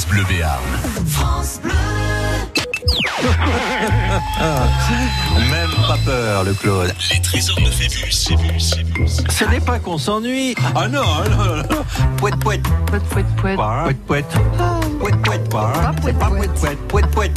France Bleu Béarn. France Bleu. Même pas peur, le Claude. Les trésors de Phébus. Ce n'est pas qu'on s'ennuie. Ah non, non, non. Pouet, pouet, pouet. Pas pouette. Pouette, pouette. Pouet, pouet, pouet.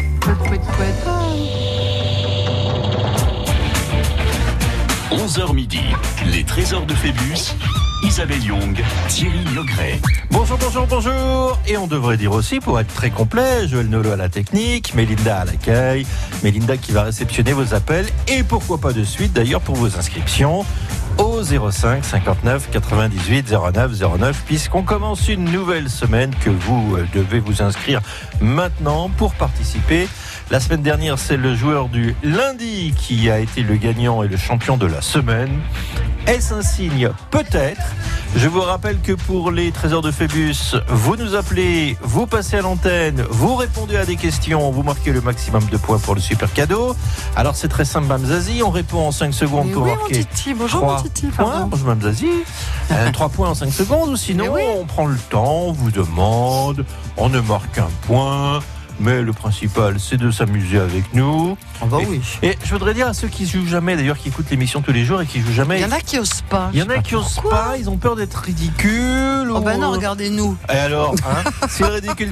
11h midi. Les trésors de Phébus. Isabelle Young, Thierry Logret. Bonjour, bonjour, bonjour. Et on devrait dire aussi, pour être très complet, Joël Nolo à la technique, Mélinda à l'accueil, Mélinda qui va réceptionner vos appels et pourquoi pas de suite d'ailleurs pour vos inscriptions au 05 59 98 09 09 puisqu'on commence une nouvelle semaine que vous euh, devez vous inscrire maintenant pour participer. La semaine dernière, c'est le joueur du lundi qui a été le gagnant et le champion de la semaine. Est-ce un signe Peut-être. Je vous rappelle que pour les trésors de Phébus, vous nous appelez, vous passez à l'antenne, vous répondez à des questions, vous marquez le maximum de points pour le super cadeau. Alors c'est très simple, Mme Zazie, on répond en 5 secondes Mais pour oui, mon marquer titi. Bonjour, trois mon titi. points. Pardon. Bonjour Mme Zazie. 3 points en 5 secondes, ou sinon oui. on prend le temps, on vous demande, on ne marque qu'un point. Mais le principal, c'est de s'amuser avec nous. Ah bah Et- oui. Et je voudrais dire à ceux qui jouent jamais, d'ailleurs, qui écoutent l'émission tous les jours et qui jouent jamais, Il y en a qui osent pas. il y en a qui osent pas, ils ont peur d'être ridicules. Oh ou- bah non, regardez-nous. Et alors, hein, si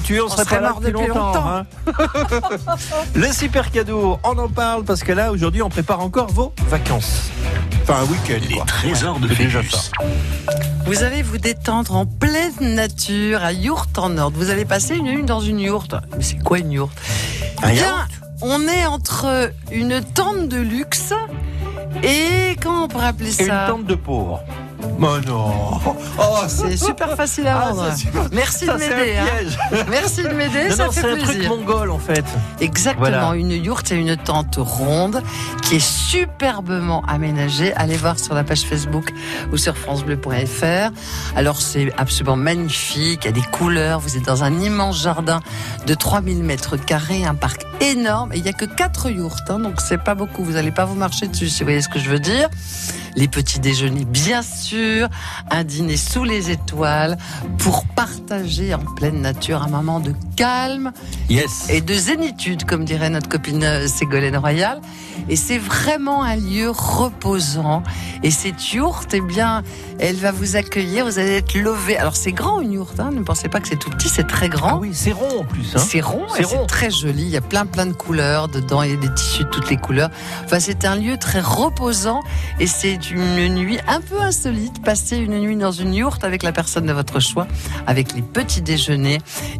tue, on, On serait serait pas mort depuis longtemps. longtemps. hein. le super cadeau, on en parle parce que là, aujourd'hui, on prépare encore vos vacances. Enfin, un week-end. Les quoi. trésors de déjà ça. Vous allez vous détendre en pleine nature à Yourte en Nord. Vous allez passer une nuit dans une yourte. Mais c'est quoi une yourte? Un Bien, on est entre une tente de luxe et comment on pourrait appeler Et une ça? tente de pauvres. Oh non Oh, C'est super facile à Ah, vendre. super- Merci ça, de m'aider. hein. Merci de m'aider, Non, ça non, fait c'est un truc mongol en fait. Exactement, Voilà. une yourte, c'est une tente ronde qui est superbement aménagée. Allez voir sur la page Facebook ou sur francebleu.fr. Alors c'est absolument magnifique, il y a des couleurs, vous êtes dans un immense jardin de 3000 mètres carrés, un parc énorme et il n'y a que 4 yourtes, hein, donc c'est pas beaucoup, vous n'allez pas vous marcher dessus si vous voyez ce que je veux dire. Les petits déjeuners, bien sûr, un dîner sous les étoiles pour partager en pleine nature un moment de calme Yes. et de zénitude, comme dirait notre copine euh, Ségolène Royal. Et c'est vraiment un lieu reposant. Et cette yourte, eh bien, elle va vous accueillir, vous allez être levé. Alors c'est grand une yourte, hein, ne pensez pas que c'est tout petit, c'est très Ah grand. oui, c'est rond en plus. Hein. C'est rond C'est très joli. Il y a plein plein de couleurs dedans. Il y a des tissus de toutes les couleurs. Enfin, c'est un lieu très reposant et c'est une nuit un peu insolite. Passer une nuit dans une yourte avec la personne de votre choix, avec les petits déjeuners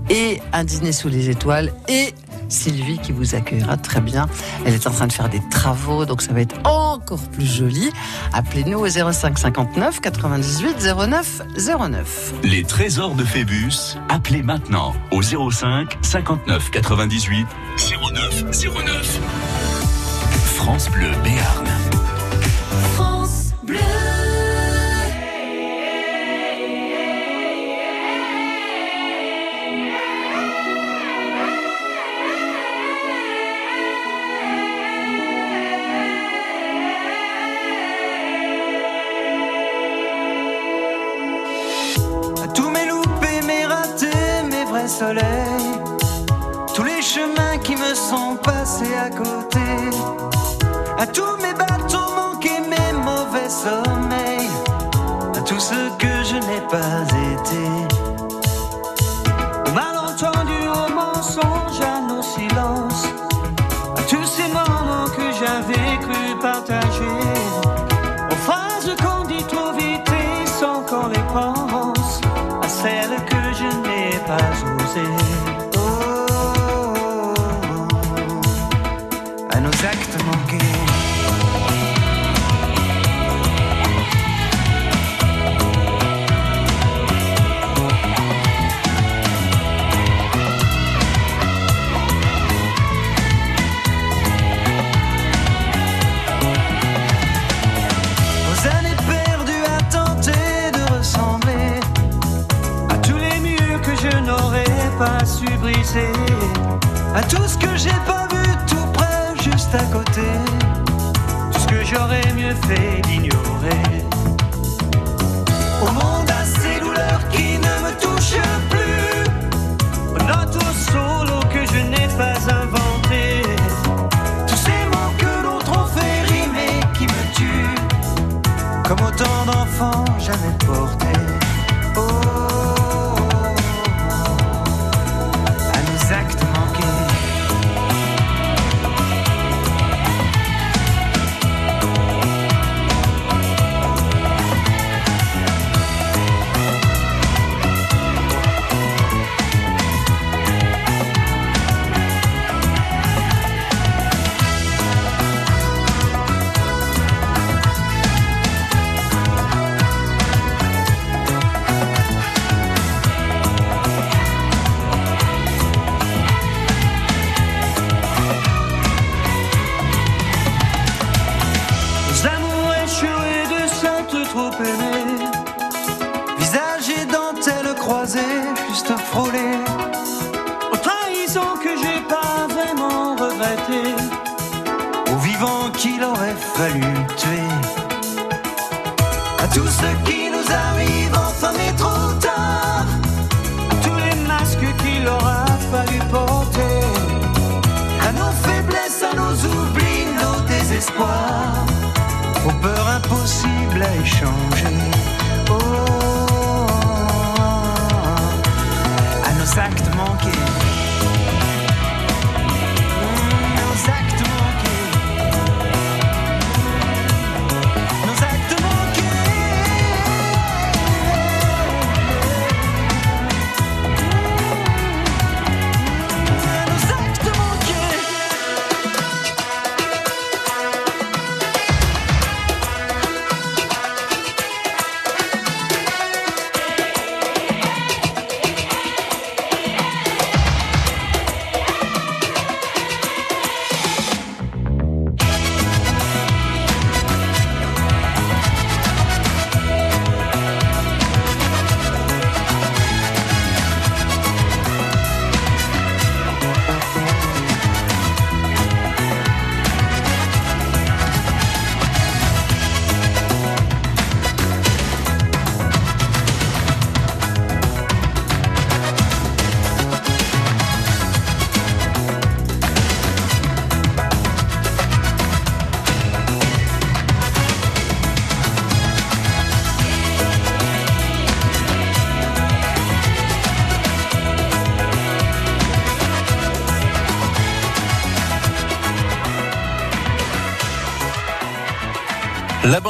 et un dîner sous les étoiles et Sylvie qui vous accueillera très bien. Elle est en train de faire des travaux, donc ça va être encore plus joli. Appelez-nous au 05 59 98 09 09. Les trésors de Phébus. Appelez maintenant au 05 59 98 09 09. France Bleu Béarn. France ce que je n'ai pas été. À tout ce que j'ai pas vu tout près, juste à côté, tout ce que j'aurais mieux fait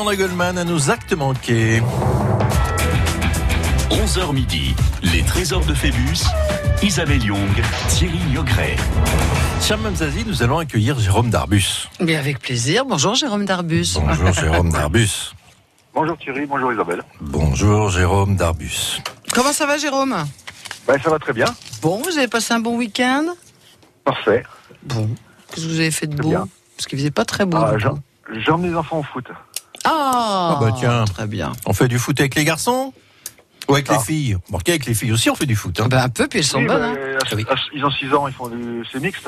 À Goldman à nos actes manqués. 11h midi, les trésors de Phébus, Isabelle Young, Thierry Niogret. Chère Mamzazi, nous allons accueillir Jérôme Darbus. Mais avec plaisir. Bonjour Jérôme Darbus. Bonjour Jérôme Darbus. Bonjour Thierry, bonjour Isabelle. Bonjour Jérôme Darbus. Comment ça va Jérôme? Ben, ça va très bien, Bon, vous avez passé un bon week-end? Parfait. Bon. Qu'est-ce que vous avez fait de beau? bien. Parce qu'il faisait pas très beau. Ah. J'emmène les enfants au foot. Ah, Ah bah tiens. Très bien. On fait du foot avec les garçons Ou avec Ah. les filles? Bon, ok, avec les filles aussi, on fait du foot. hein. Ah bah, un peu, puis elles sont Oui, bonnes. mais hein. à- Ah oui. à- ils ont 6 ans, ils font du. C'est mixte.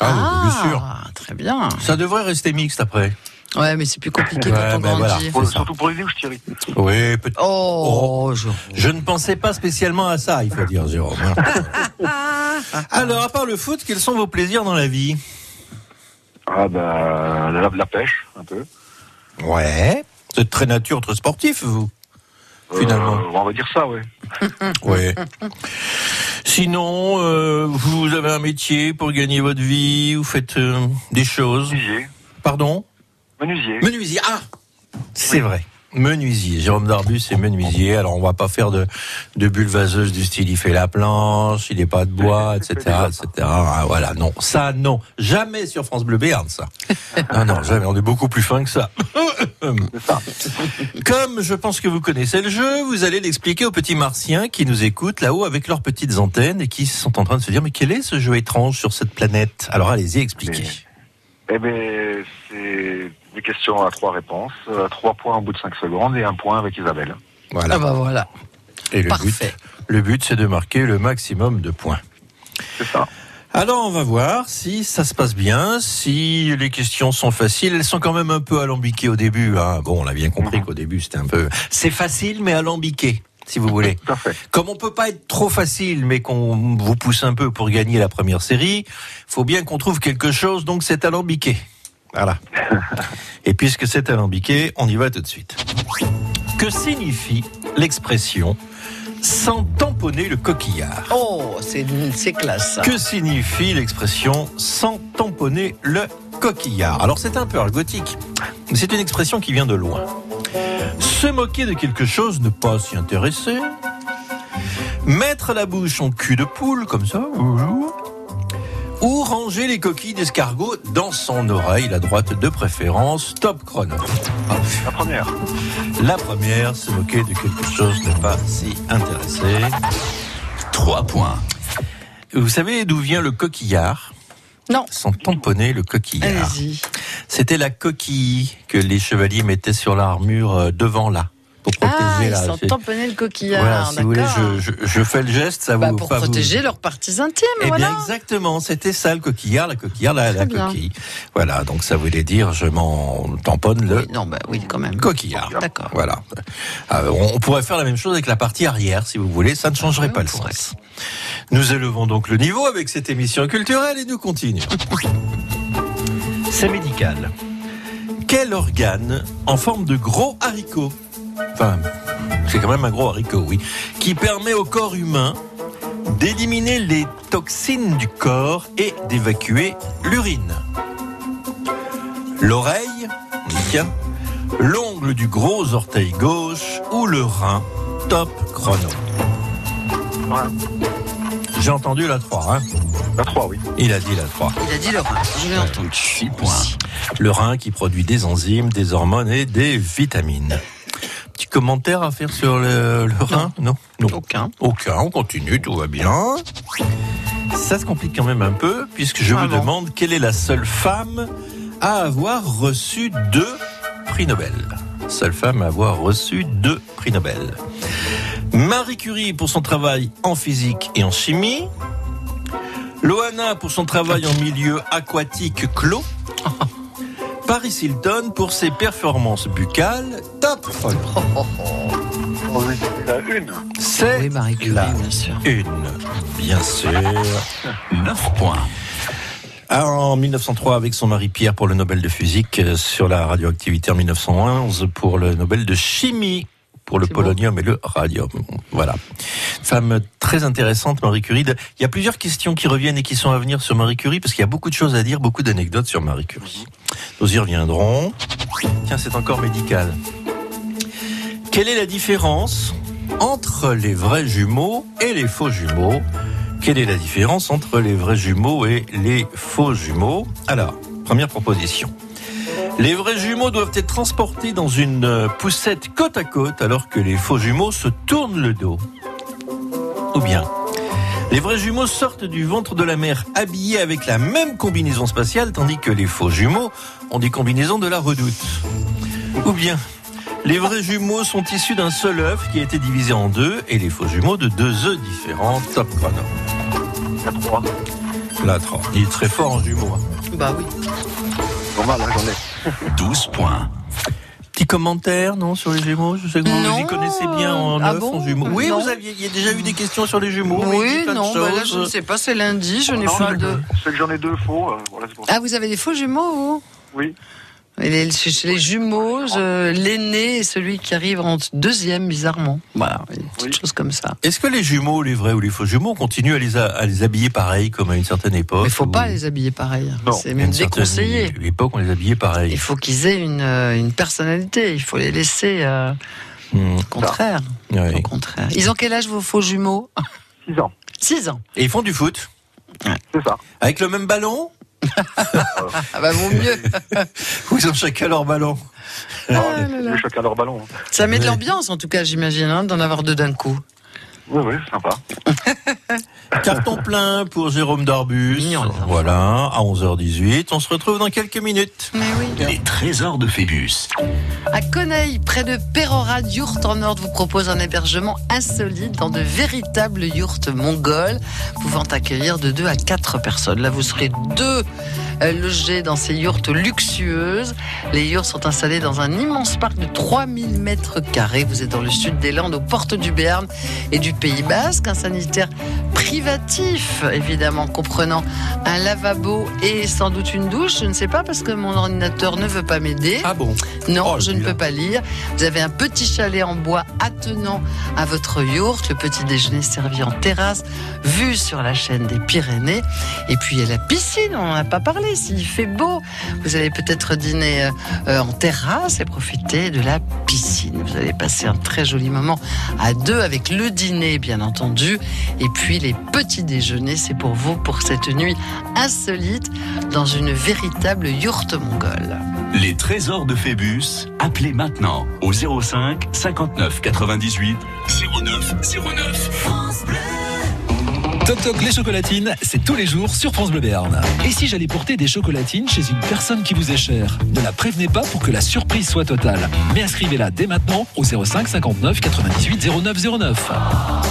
Ah, oui, bien sûr. Très bien. Ça devrait rester mixte après. Ouais, mais c'est plus compliqué Ouais, quand on grandit. voilà. Pour- surtout pour les douches, Thierry. Oui, peut Oh, je... Je ne pensais pas spécialement à ça, il faut dire, Jérôme. hein. Alors, à part le foot, quels sont vos plaisirs dans la vie? Ah, bah, la, la pêche, un peu. Ouais. Vous êtes très nature, très sportif, vous Finalement. Euh, on va dire ça, ouais. Ouais. Sinon, euh, vous avez un métier pour gagner votre vie, vous faites euh, des choses. Menuisier. Pardon? Menuisier. Menuisier, ah C'est vrai. Menuisier, Jérôme Darbus est menuisier. Alors on va pas faire de, de bulles vaseuses du style il fait la planche, il n'est pas de bois, etc., etc. Ah, voilà, non, ça non, jamais sur France Bleu Béarn, ça. Non, non, jamais. On est beaucoup plus fin que ça. Comme je pense que vous connaissez le jeu, vous allez l'expliquer aux petits martiens qui nous écoutent là-haut avec leurs petites antennes et qui sont en train de se dire mais quel est ce jeu étrange sur cette planète? Alors allez-y, expliquez. Eh ben, c'est des questions à trois réponses. euh, Trois points au bout de 5 secondes et un point avec Isabelle. Voilà. Ah bah voilà. Et le Parfait. but, le but, c'est de marquer le maximum de points. C'est ça. Alors, on va voir si ça se passe bien, si les questions sont faciles. Elles sont quand même un peu alambiquées au début. Hein. Bon, on a bien compris qu'au début, c'était un peu... C'est facile, mais alambiqué, si vous voulez. Tout à fait. Comme on peut pas être trop facile, mais qu'on vous pousse un peu pour gagner la première série, faut bien qu'on trouve quelque chose, donc c'est alambiqué. Voilà. Et puisque c'est alambiqué, on y va tout de suite. Que signifie l'expression sans tamponner le coquillard Oh, c'est classe. ça. Que signifie l'expression sans tamponner le coquillard Alors c'est un peu argotique, mais c'est une expression qui vient de loin. Se moquer de quelque chose, ne pas s'y intéresser. Mettre la bouche en cul de poule, comme ça. Ou ranger les coquilles d'escargot dans son oreille, la droite de préférence, top chrono. La première. La première, se moquer de quelque chose, ne pas s'y intéresser. 3 points. Vous savez d'où vient le coquillard? Non. Sans tamponner le coquillard. Allez-y. C'était la coquille que les chevaliers mettaient sur l'armure euh, devant là, pour Ah, protéger ils la. sont tamponner le coquillard. Voilà, si vous voulez, je, je- je fais le geste, ça Bah, vous pour pas vous- protéger leurs parties intimes, Eh voilà. bien, exactement, c'était ça le coquillard, la coquillard, la, la coquille. Voilà, donc ça voulait dire je m'en tamponne le Oui, non, bah oui, quand même. coquillard. D'accord. Voilà. Euh, on pourrait faire la même chose avec la partie arrière, si vous voulez, ça ne changerait pas le pourrait. sens. Nous élevons donc le niveau avec cette émission culturelle et nous continuons. C'est médical. Quel organe en forme de gros haricot Enfin, c'est quand même un gros haricot, oui. Qui permet au corps humain d'éliminer les toxines du corps et d'évacuer l'urine. L'oreille, tiens, l'ongle du gros orteil gauche ou le rein. Top chrono. J'ai entendu la 3, hein La 3, oui. Il a dit la 3. Il a dit le rein, je l'ai entendu. 6 points. Le rein qui produit des enzymes, des hormones et des vitamines. Petit commentaire à faire sur le, le rein? Non. Non. Aucun. Aucun, on continue, tout va bien. Ça se complique quand même un peu, puisque je Ah vous demande quelle est la seule femme à avoir reçu deux prix Nobel. Seule femme à avoir reçu deux prix Nobel. Marie Curie pour son travail en physique et en chimie. Loana pour son travail en milieu aquatique clos. Paris Hilton pour ses performances buccales. Top. La une. C'est Oui, Marie Curie, la bien sûr. une, bien sûr. 9 points. Ah, En 1903, avec son mari Pierre pour le Nobel de physique euh, sur la radioactivité en 1911 pour le Nobel de chimie pour le polonium et le radium. Voilà. Femme très intéressante, Marie Curie. Il y a plusieurs questions qui reviennent et qui sont à venir sur Marie Curie parce qu'il y a beaucoup de choses à dire, beaucoup d'anecdotes sur Marie Curie. Nous y reviendrons. Tiens, c'est encore médical. Quelle est la différence entre les vrais jumeaux et les faux jumeaux? Quelle est la différence entre les vrais jumeaux et les faux jumeaux? Alors, première proposition. Les vrais jumeaux doivent être transportés dans une euh, poussette côte à côte alors que les faux jumeaux se tournent le dos. Ou bien, les vrais jumeaux sortent du ventre de la mère habillés avec la même combinaison spatiale tandis que les faux jumeaux ont des combinaisons de la redoute. Ou bien, les vrais jumeaux sont issus d'un seul œuf qui a été divisé en deux et les faux jumeaux de deux œufs différents. Top chrono. La 3. La 3. Il est très fort en jumeaux. hein. Bah oui. Normal, hein, j'en ai. 12 points. Petit commentaire, non, sur les jumeaux Je sais que vous Non. vous y connaissez bien en Ah bon en jumeaux. Oui, Non. vous aviez il y a déjà eu des questions sur les jumeaux. Oui, non, bah là, je ne sais pas, c'est lundi, je n'ai pas c'est de... que- C'est que j'en ai deux faux. euh, voilà, c'est pour ça. Ah, vous avez des faux jumeaux, vous? Oui. Les, chez chez les jumeaux, l'aîné est celui qui arrive en deuxième, bizarrement. Voilà, des petites Oui. choses comme ça. Est-ce que les jumeaux, les vrais ou les faux jumeaux, continuent à les, a- à les habiller pareil comme à une certaine époque il faut ou- pas les habiller pareil. Non. C'est à même une certaine déconseillé. époque, on les habillait pareil. Il faut qu'ils aient une, euh, une personnalité. Il faut les laisser. euh, Hmm, au contraire. ouais. Au contraire. Ils ont quel âge vos faux jumeaux? 6 ans. 6 ans. Et ils font du foot? C'est ça. avec le même ballon? Ah bah vaut mieux. ou ils ont chacun leur ballon Ah, là là. chacun leur ballon. hein. Ça met de l'ambiance en tout cas, j'imagine, hein, d'en avoir deux d'un coup. Oui, oui, c'est sympa. Carton plein pour Jérôme Darbus. Voilà, à 11h18. On se retrouve dans quelques minutes. Mais oui. Les trésors de Phébus. À Coneil, près de Pérorade, Yurt en Nord vous propose un hébergement insolite dans de véritables yurts mongols, pouvant accueillir de 2 à 4 personnes. Là, vous serez deux logés dans ces yurts luxueuses. Les yurts sont installés dans un immense parc de 3000 mètres carrés. Vous êtes dans le sud des Landes, aux portes du Béarn et du Pays Basque. Un sanitaire privatif, évidemment, comprenant un lavabo et sans doute une douche. Je ne sais pas parce que mon ordinateur ne veut pas m'aider. Ah bon? Non, Oh, je ne peux pas lire. Vous avez un petit chalet en bois attenant à votre yourte, le petit déjeuner servi en terrasse, vue sur la chaîne des Pyrénées. Et puis il y a la piscine, on n'en a pas parlé. S'il fait beau, vous allez peut-être dîner euh, euh, en terrasse et profiter de la piscine. Vous allez passer un très joli moment à deux avec le dîner, bien entendu. Et puis les petits déjeuners, c'est pour vous pour cette nuit insolite dans une véritable yourte mongole. Les trésors de Phébus, appelez maintenant au 05 59 98 09 09. Toc Toc les chocolatines, c'est tous les jours sur France Bleu Béarn. Et si j'allais porter des chocolatines chez une personne qui vous est chère Ne la prévenez pas pour que la surprise soit totale. Mais inscrivez-la dès maintenant au 05 59 98 09 09.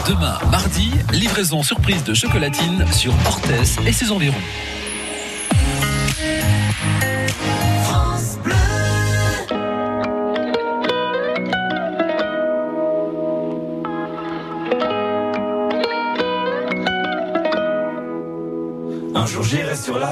Demain, mardi, livraison surprise de chocolatines sur Orthès et ses environs.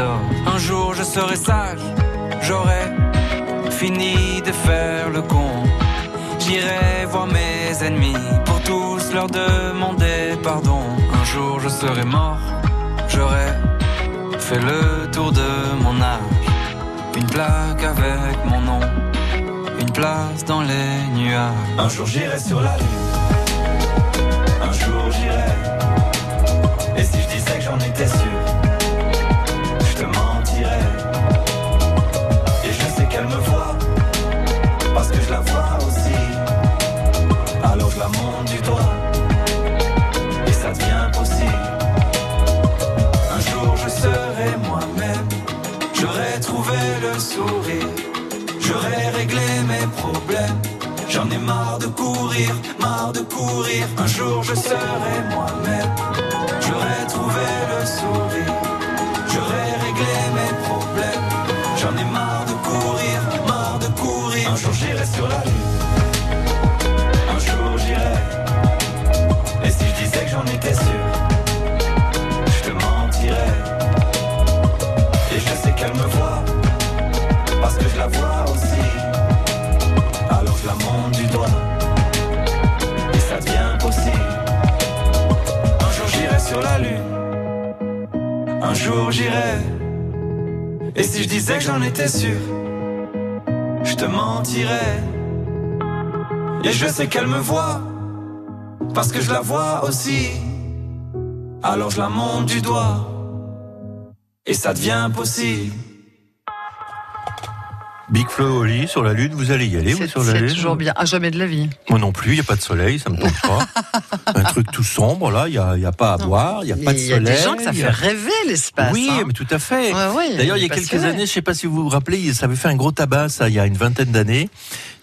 Un jour je serai sage, j'aurai fini de faire le con. J'irai voir mes ennemis pour tous leur demander pardon. Un jour je serai mort, j'aurai fait le tour de mon âge. Une plaque avec mon nom, une place dans les nuages. Un jour j'irai sur la lune. J'en étais sûr, je te mentirais. Et je sais qu'elle me voit, parce que je la vois aussi. Alors je la monte du doigt, et ça devient possible. Big Flo au lit sur la Lune, vous allez y aller, vous, C'est sur la c'est Lune toujours bien. Ah, jamais de la vie. Moi non plus, il n'y a pas de soleil, ça me tente pas. Un truc tout sombre, là, il n'y a, y a pas à boire, il n'y a Mais pas de il y a soleil. des gens que ça fait rêver l'espace. Oui, hein. mais tout à fait. Ouais, ouais, D'ailleurs, il y a quelques années, je ne sais pas si vous vous rappelez, ça avait fait un gros tabac, ça, il y a une vingtaine d'années.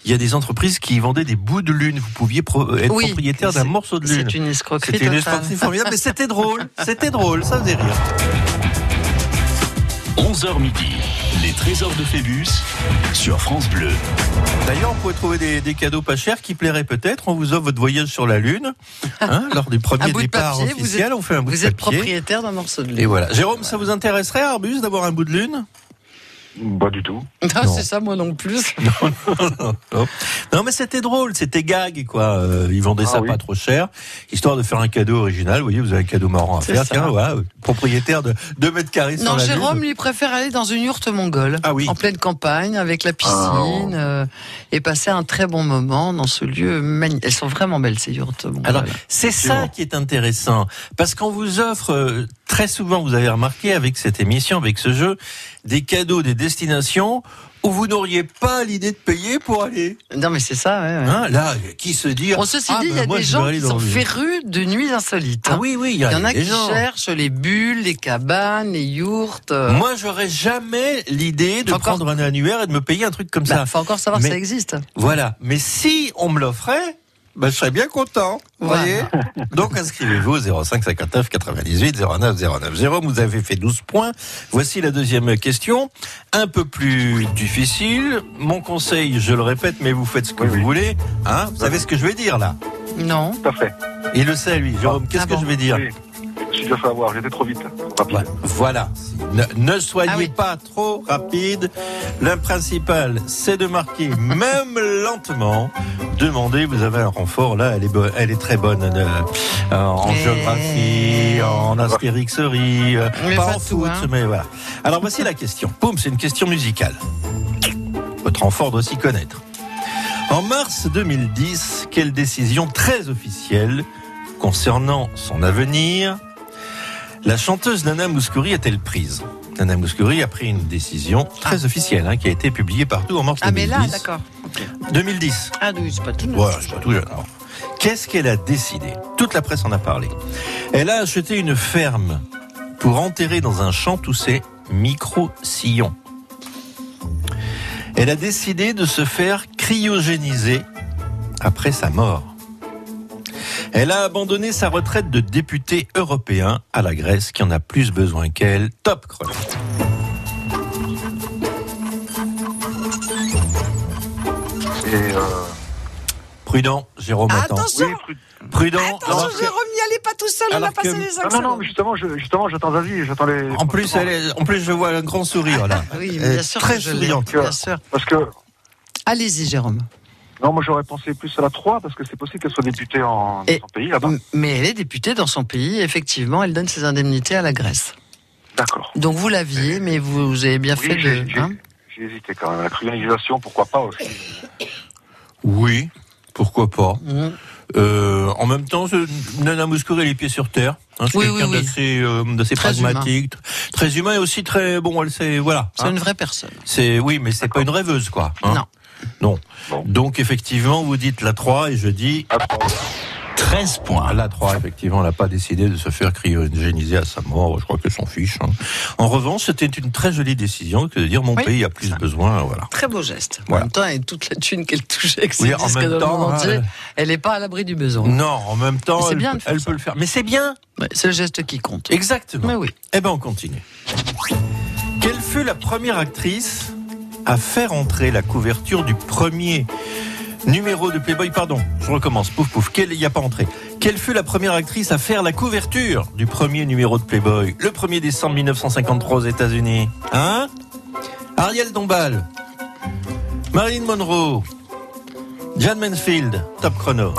Il y a des entreprises qui vendaient des bouts de lune. Vous pouviez pro- être Oui, propriétaire d'un c'est- morceau de lune. C'est une escroquerie C'était une escroquerie formidable, mais c'était drôle. C'était drôle, ça faisait rire. 11h midi, trésors de Phébus sur France Bleu. D'ailleurs, on pourrait trouver des, des cadeaux pas chers qui plairaient peut-être. On vous offre votre voyage sur la Lune. Hein, lors du premier bout de départ vous officiel, êtes- on fait un bout Vous de êtes papier. propriétaire d'un morceau de lune. Et voilà. Jérôme, ça vous intéresserait, Arbus, d'avoir un bout de lune? Pas du tout. Ah, Non. c'est ça, moi non plus. Non, mais c'était drôle, c'était gag, quoi. Euh, ils vendaient Ah ça oui. pas trop cher, histoire de faire un cadeau original. Vous voyez, vous avez un cadeau marrant à C'est faire. ça. Tiens, voilà, propriétaire de 2 mètres carrés sur Non, la Jérôme, lui préfère aller dans une yourte mongole, Ah oui. en pleine campagne, avec la piscine, euh, et passer un très bon moment dans ce lieu magnifique. Elles sont vraiment belles, ces yourtes mongoles. Alors, c'est ça qui est intéressant, parce qu'on vous offre euh, très souvent, vous avez remarqué avec cette émission, avec ce jeu, des cadeaux, des destinations où vous n'auriez pas l'idée de payer pour aller. non, mais c'est ça, ouais, ouais. Hein, là, qui se dit Bon, ceci ah, dit, il ben, y a moi, des gens qui sont férus de nuits insolites. Ah hein. oui, oui, il y, en a qui gens. cherchent les bulles, les cabanes, les yourtes. euh. Moi, j'aurais jamais l'idée de Encore- prendre un annuaire et de me payer un truc comme Bah, ça. faut encore savoir Mais- si ça existe. Voilà. Mais si on me l'offrait, ben, je serais bien content. Vous Voilà. voyez Donc inscrivez-vous au 05 59 98 09 09. Jérôme, vous avez fait 12 points. Voici la deuxième question. Un peu plus difficile. Mon conseil, je le répète, mais vous faites ce que Oui, vous oui. voulez. Hein vous savez ce que je vais dire là? Non. Tout à fait. Il le sait, lui. Jérôme, qu'est-ce Ah que bon je vais dire? Oui. Je suis déjà fait avoir, j'étais trop vite. Rapide. Voilà. Ne, ne soyez Ah oui. pas trop rapide. Le principal, c'est de marquer, même lentement. Demandez, vous avez un renfort. Là, elle est, bo- elle est très bonne euh, euh, en géographie, en astérixerie, euh, pas en tout, foot, hein. mais voilà. Alors voici la question. Poum, c'est une question musicale. Votre renfort doit s'y connaître. En mars 2010, quelle décision très officielle concernant son avenir la chanteuse Nana Mouskouri a-t-elle prise? Nana Mouskouri a pris une décision très officielle hein, qui a été publiée partout en mars Ah, mais 2010. là, d'accord. 2010. Ah, oui, c'est pas tout neuf. Voilà, c'est pas tout jeune. Alors, Qu'est-ce qu'elle a décidé? Toute la presse en a parlé. Elle a acheté une ferme pour enterrer dans un champ tous ses micro-sillons. Elle a décidé de se faire cryogéniser après sa mort. Elle a abandonné sa retraite de député européen à la Grèce qui en a plus besoin qu'elle. Top chrono. Et euh, Prudent, Jérôme Ah, attention oui, prud- Prudent. Attention, Jérôme, n'y allez pas tout seul, on a passé que- les 5 Non, non, justement, je, justement, j'attends Zazie, j'attends les. En plus, elle est- en plus, je vois un grand sourire là. Oui, bien sûr très souriante. Bien sûr. Parce que, Allez-y, Jérôme. Non, moi j'aurais pensé plus à la 3, parce que c'est possible qu'elle soit députée en, dans son pays là-bas. Mais elle est députée dans son pays, effectivement, elle donne ses indemnités à la Grèce. D'accord. Donc vous l'aviez, mais vous, vous avez bien Oui, fait j'ai de. j'ai- hein j'ai hésité quand même. La cryonisation, pourquoi pas aussi. Oui, pourquoi pas. Mhm. Euh, en même temps, Nana Mouskouri a les pieds sur terre. Hein, c'est Oui, quelqu'un oui, oui. d'assez, euh, d'assez Très pragmatique, tr- très humain et aussi très bon. Elle sait, voilà. C'est hein. une vraie personne. C'est oui, mais c'est pas une rêveuse, quoi. hein. Non. Non. Bon. Donc effectivement, vous dites la 3 et je dis À trois. 13 points. la 3. Effectivement, elle n'a pas décidé de se faire cryogéniser à sa mort. Je crois que s'en fiche. hein. En revanche, c'était une très jolie décision que de dire mon Oui, pays a plus ça. besoin. Voilà. Très beau geste. En même temps, avec toute la thune qu'elle touche avec ses Oui, en disques même dans temps, le monde entier, euh, elle n'est pas à l'abri du besoin. Non, en même temps, elle, bien peut- elle peut le faire. Mais c'est bien. Ouais, c'est le geste qui compte. Exactement. Mais oui. Eh ben, on continue. Quelle fut la première actrice à faire entrer la couverture du premier numéro de Playboy Pardon, je recommence. Pouf pouf. Il n'y a pas entré. Quelle fut la première actrice à faire la couverture du premier numéro de Playboy? Le 1er décembre 1953 aux États-Unis Hein? Ariel Dombal, Marilyn Monroe, Jan Mansfield, top chrono.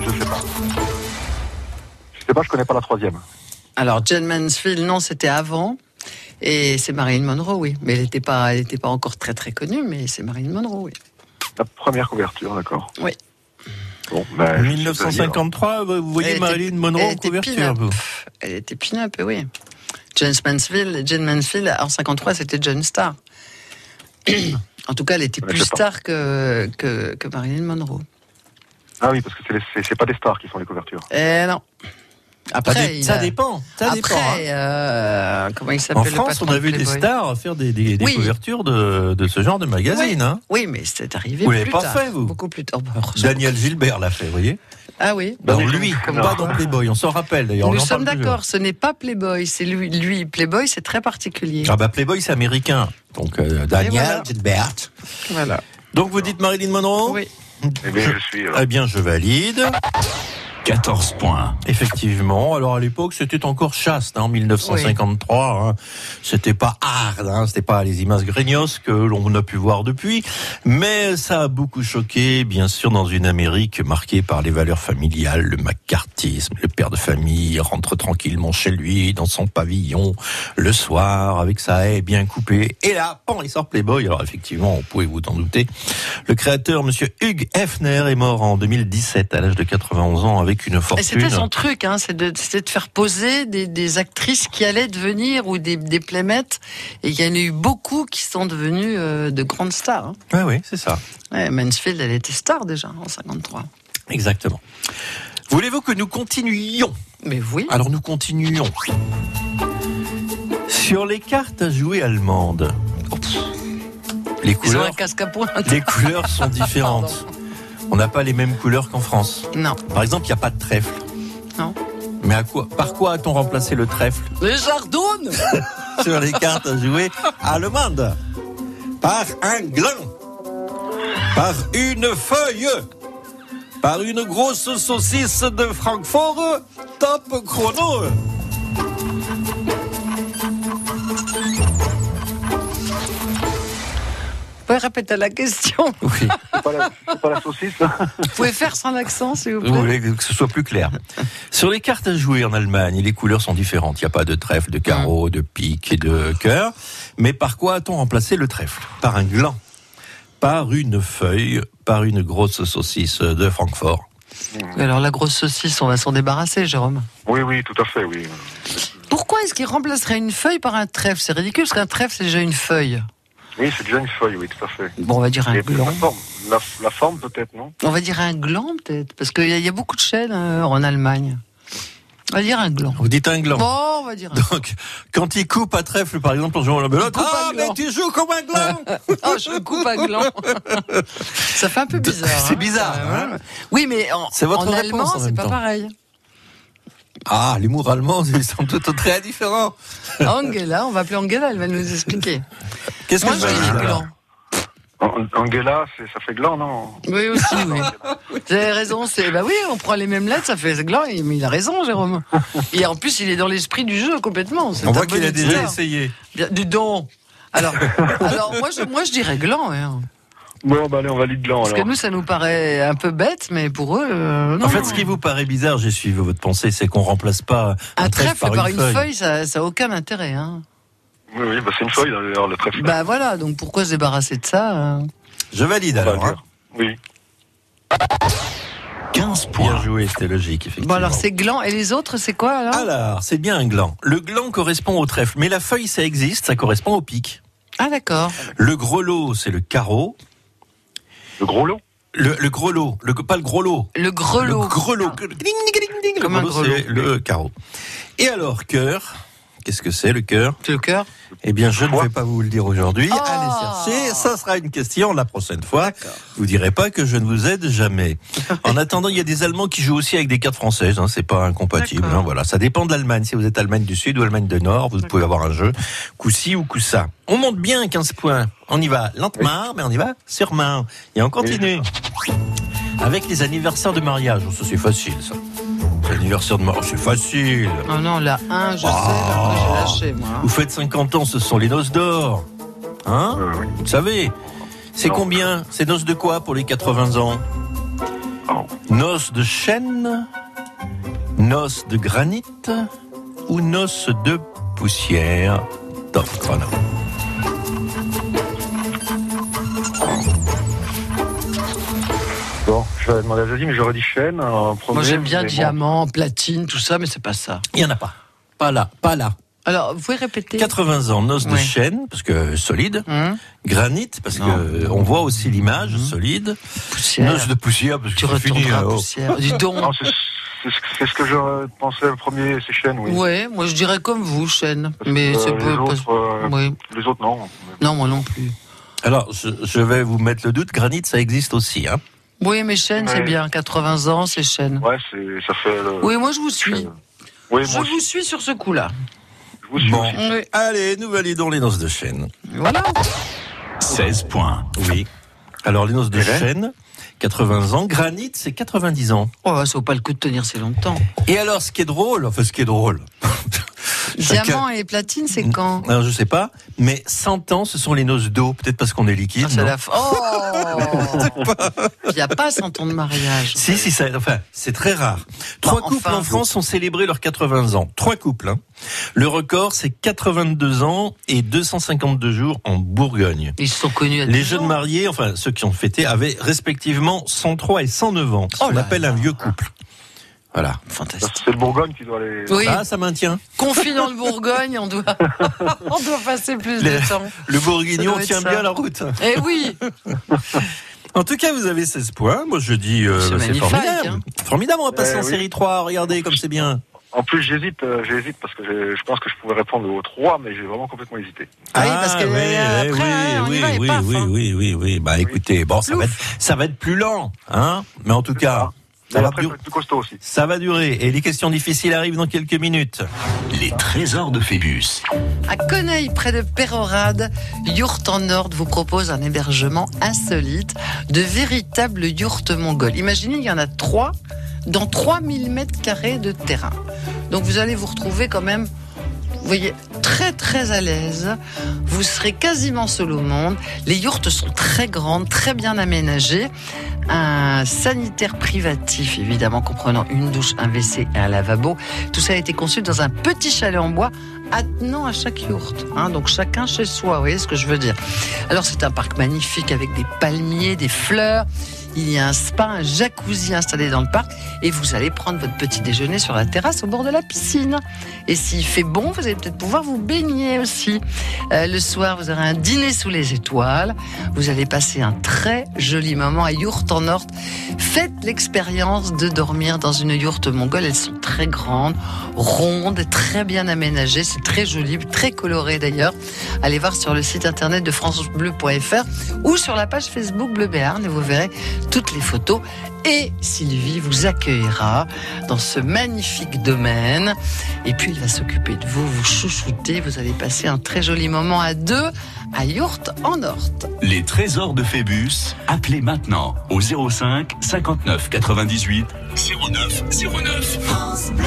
Je sais pas. Je sais pas, je connais pas la troisième. Alors, Jen Mansfield, non, c'était avant. Et c'est Marilyn Monroe, oui. Mais elle n'était pas, elle était pas encore très très connue, mais c'est Marilyn Monroe, oui. La première couverture, d'accord. Oui. Bon, ben, je suis 1953, vous voyez Elle était- Marilyn Monroe elle en était couverture, Elle était pin-up, oui. Jane Mansfield, Jane Mansfield, en 53, c'était John Star. en tout cas, elle était plus star que, que, que Marilyn Monroe. Ah oui, parce que c'est les- c'est c'est pas des stars qui font les couvertures. Eh non. Ça, Après, ça dépend. Ça Après, dépend. hein. euh, comment il En s'appelle le France, on a de vu des stars faire des, des- des Oui. couvertures de, de ce genre de magazine. hein. Oui, mais c'est arrivé Vous plus l'avez pas tard. fait, vous Beaucoup plus tard. Bah, heureusement. Daniel Gilbert l'a fait, vous voyez Ah oui. Non, oui, lui, comme pas dans Playboy. On s'en rappelle d'ailleurs. on Nous en sommes d'accord, ce n'est pas Playboy, c'est lui. Lui, Playboy, c'est très particulier. Ah bah Playboy, c'est américain. Donc euh, Daniel voilà. Gilbert. Voilà. Donc vous dites Marilyn Monroe Oui. Eh bien, je suis. euh, Eh bien, je valide. 14 points. Effectivement. Alors à l'époque, c'était encore chaste, hein, en 1953. hein. C'était pas hard, hein, c'était pas les images grignos que l'on a pu voir depuis, mais ça a beaucoup choqué, bien sûr, dans une Amérique marquée par les valeurs familiales, le macartisme. Le père de famille rentre tranquillement chez lui, dans son pavillon, le soir, avec sa haie bien coupée. Et là, pan, il sort Playboy. Alors effectivement, vous pouvez vous en douter? Le créateur, Monsieur Hugh Hefner, est mort en 2017 à l'âge de 91 ans avec une Et fortune. c'était son truc, hein, de, c'était de faire poser des, des actrices qui allaient devenir ou des, des playmates. Et il y en a eu beaucoup qui sont devenues euh, de grandes stars. hein. Oui, oui, c'est ça. Ouais, Mansfield, elle était star déjà en 53. Exactement. Voulez-vous que nous continuions? Mais oui. Alors nous continuons. Sur les cartes à jouer allemandes, les couleurs, les couleurs sont différentes. On n'a pas les mêmes couleurs qu'en France. Non. Par exemple, il n'y a pas de trèfle. Non. Mais à quoi, par quoi a-t-on remplacé le trèfle? Les jardounes sur les cartes à jouer allemandes Par un gland, par une feuille, par une grosse saucisse de Francfort, top chrono. Pouvez répéter la question Oui. C'est pas, la- c'est pas la saucisse. Vous pouvez faire sans accent, s'il vous Vous plaît voulez que ce soit plus clair. Sur les cartes à jouer en Allemagne, les couleurs sont différentes. Il n'y a pas de trèfle, de carreau, de pique et de cœur. Mais par quoi a-t-on remplacé le trèfle? Par un gland, par une feuille, par une grosse saucisse de Francfort. Alors la grosse saucisse, on va s'en débarrasser, Jérôme. Oui, oui, tout à fait, oui. Pourquoi est-ce qu'il remplacerait une feuille par un trèfle? C'est ridicule, parce qu'un trèfle, c'est déjà une feuille. Oui, c'est déjà une feuille, oui, tout à fait. Bon, on va dire un Et gland. la forme, la, la forme peut-être, non? On va dire un gland, peut-être, parce qu'il y, a- il y a beaucoup de chênes euh, en Allemagne. On va dire un gland. Vous dites un gland. Bon, on va dire un Donc, quand il coupe à trèfle, par exemple, en jouant à la belote, ah, mais gland. tu joues comme un gland Oh, je coupe un gland. Ça fait un peu bizarre. C'est hein, bizarre, même, hein. Oui, mais en, C'est votre en réponse, allemand, c'est pas temps. pareil. Ah, l'humour allemand, c'est sans doute très différent. Angela, on va appeler Angela, elle va nous expliquer. Qu'est-ce que Moi, je gland. An- Angela, c'est- ça fait gland, non? Oui, aussi, oui. Vous avez raison, c'est, bah oui, on prend les mêmes lettres, ça fait gland, et- mais il a raison, Jérôme. Et en plus, il est dans l'esprit du jeu complètement. C'est On voit bon qu'il a déjà essayé. Dis donc. Alors, alors moi, je, moi, je dirais gland, hein. Bon, bah allez, on valide gland Parce que alors. nous, ça nous paraît un peu bête, mais pour eux, euh, non. En fait, ce qui vous paraît bizarre, j'ai suivi votre pensée, c'est qu'on remplace pas un trèfle par, une feuille, feuille. ça, ça a aucun intérêt. Hein. Oui, oui, bah c'est une feuille d'ailleurs, le trèfle. Bah voilà, donc pourquoi se débarrasser de ça euh Je valide alors. hein. Oui. 15 Bien points. joué, c'était logique, effectivement. Bon, alors c'est gland, et les autres, c'est quoi alors? Alors, c'est bien un gland. Le gland correspond au trèfle, mais la feuille, ça existe, ça correspond au pic. Ah, d'accord. Le grelot, c'est le carreau. Le gros lot Le, le grelot, le, pas le gros lot. Le grelot. Le grelot. Ah. Ding, ding, ding, ding. Le Comme un grelot, c'est le carreau. Et alors, cœur. Qu'est-ce que c'est le cœur? C'est le cœur? Eh bien, je ne vais pas vous le dire aujourd'hui. Oh. Allez chercher. Ça sera une question la prochaine fois. Vous direz pas que je ne vous aide jamais. En attendant, il y a des Allemands qui jouent aussi avec des cartes françaises. Hein, c'est pas incompatible. Hein, voilà, ça dépend de l'Allemagne. Si vous êtes Allemagne du Sud ou Allemagne du Nord, vous pouvez avoir un jeu coup ci ou coup ça. On monte bien à 15 points. On y va lentement, mais on y va sûrement. Et on continue. Avec les anniversaires de mariage. Ça, c'est facile, ça. L'anniversaire de mariage, c'est facile. Oh non, la 1, je sais, Ah. j'ai lâché, moi. Vous faites 50 ans, ce sont les noces d'or. Hein Oui, oui. Vous savez C'est Non. combien C'est noces de quoi pour les 80 ans Oh. Noces de chêne Noces de granit Ou noces de poussière Top chrono. Je vais demander à Zazie, mais j'aurais dit chêne en premier. Moi j'aime bien mais bon. diamant, platine, tout ça, mais c'est pas ça. Il n'y en a pas. Pas là, pas là. Alors, vous pouvez répéter 80 ans, noce de chêne, parce que solide. Hum, Granit, parce que euh, on voit aussi l'image, solide. Poussière. Noce de poussière, parce que Tu c'est fini. retourneras hein, oh. poussière. Dis donc. Non, c'est c'est ce- c'est ce que je pensais le premier, c'est chêne, oui. Ouais, moi je dirais comme vous, chêne. Parce Mais que, c'est euh, peu. les, pas- autres, euh, Oui. les autres, non. Non, moi non plus. Alors, je, je vais vous mettre le doute, granit, ça existe aussi. Hein. Oui, mais chêne, c'est bien. 80 ans, c'est chêne. Ouais, c'est, ça fait le. Oui, moi je vous suis. Oui, Je moi vous aussi. suis sur ce coup-là. Je vous suis Bon. aussi. Oui. Allez, nous validons les noces de chêne. Voilà. 16 points. Oui. Alors, les noces de Et là chêne, 80 ans. Granit, c'est 90 ans. Oh, ça vaut pas le coup de tenir si longtemps. Et alors, ce qui est drôle, enfin, ce qui est drôle. Diamant et platine, c'est quand Alors, je sais pas, mais 100 ans, ce sont les noces d'eau. Peut-être parce qu'on est liquide. Ah, la Oh Il n'y a pas 100 ans de mariage. Si, si, ça, enfin, c'est très rare. Trois couples enfin, en France ont célébré leurs 80 ans. Trois couples. hein. Le record, c'est 82 ans et 252 jours en Bourgogne. Ils se sont connus à Les 10 jeunes mariés, enfin ceux qui ont fêté, avaient respectivement 103 et 109 ans. Oh là appelle là. un vieux couple. Voilà. Fantastique. C'est le Bourgogne qui doit les. Oui, Ah, ça maintient. confit dans le Bourgogne, on doit, on doit passer plus Les- de temps. Le Bourguignon tient ça. bien la route. Eh oui, En tout cas, vous avez 16 points. Moi, je dis, euh, C'est magnifique, formidable. hein. Formidable, on va passer Eh en oui. série 3. Regardez comme c'est bien. En plus, j'hésite, euh, j'hésite parce que je, je pense que je pouvais répondre aux trois, mais j'ai vraiment complètement hésité. Ah oui, parce que, euh, après, oui, on y oui, et oui, paf, oui, hein. oui, oui, oui. Bah, écoutez, bon, ça va, être, ça va être plus lent, hein. Mais en tout cas, ça va, après, dur- ça va être plus costaud aussi. ça va durer. Et les questions difficiles arrivent dans quelques minutes. Les trésors de Phébus. à Coneil, près de Pérorade, Yourte en Nord vous propose un hébergement insolite de véritables yourtes mongoles. Imaginez, il y en a trois dans 3000 mètres carrés de terrain. Donc vous allez vous retrouver quand même, vous voyez, très très à l'aise. Vous serez quasiment seul au monde. Les yourtes sont très grandes, très bien aménagées. Un sanitaire privatif, évidemment, comprenant une douche, un WC et un lavabo. Tout ça a été conçu dans un petit chalet en bois attenant à chaque yourte. hein. donc chacun chez soi, vous voyez ce que je veux dire. Alors c'est un parc magnifique avec des palmiers, des fleurs. Il y a un spa, un jacuzzi installé dans le parc et vous allez prendre votre petit déjeuner sur la terrasse au bord de la piscine. Et s'il fait bon, vous allez peut-être pouvoir vous baigner aussi. Euh, le soir, vous aurez un dîner sous les étoiles. Vous allez passer un très joli moment à Yourte en Nord. Faites l'expérience de dormir dans une yourte mongole. Elles sont très grandes, rondes, très bien aménagées. C'est très joli, très coloré d'ailleurs. Allez voir sur le site internet de francebleu.fr ou sur la page Facebook Bleu Béarn et vous verrez toutes les photos. Et Sylvie vous accueillera dans ce magnifique domaine. Et puis il va s'occuper de vous, vous chouchouter. Vous allez passer un très joli moment à deux à Yourte en Nord. Les trésors de Phébus. Appelez maintenant au 05 59 98 09 09. France Bleu.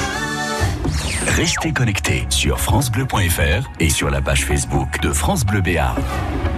Restez connectés sur francebleu.fr et sur la page Facebook de France Bleu Béarn.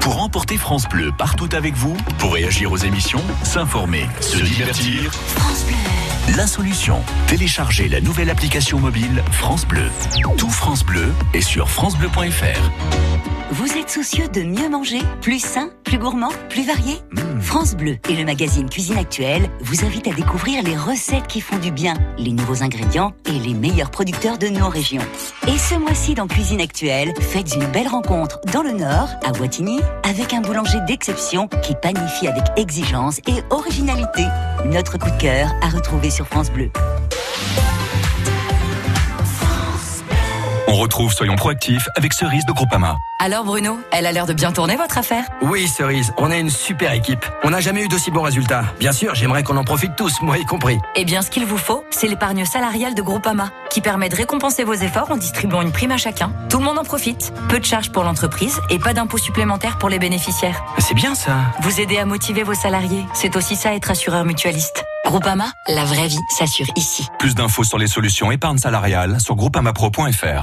Pour emporter France Bleu partout avec vous, pour réagir aux émissions, s'informer, se divertir, France Bleu. la solution. Téléchargez la nouvelle application mobile France Bleu. Tout France Bleu est sur francebleu.fr. Vous êtes soucieux de mieux manger, plus sain, plus gourmand, plus varié France Bleu et le magazine Cuisine Actuelle vous invitent à découvrir les recettes qui font du bien, les nouveaux ingrédients et les meilleurs producteurs de nos régions. Et ce mois-ci dans Cuisine Actuelle, faites une belle rencontre dans le Nord, à Wattignies, avec un boulanger d'exception qui panifie avec exigence et originalité. Notre coup de cœur à retrouver sur France Bleu. On retrouve Soyons proactifs avec Cerise de Groupama. Alors Bruno, elle a l'air de bien tourner votre affaire? Oui, Cerise, on a une super équipe. On n'a jamais eu d'aussi bons résultats. Bien sûr, j'aimerais qu'on en profite tous, moi y compris. Eh bien, ce qu'il vous faut, c'est l'épargne salariale de Groupama, qui permet de récompenser vos efforts en distribuant une prime à chacun. Tout le monde en profite. Peu de charges pour l'entreprise et pas d'impôts supplémentaires pour les bénéficiaires. C'est bien ça. Vous aider à motiver vos salariés, c'est aussi ça être assureur mutualiste. Groupama, la vraie vie s'assure ici. Plus d'infos sur les solutions épargne salariale sur groupamapro.fr.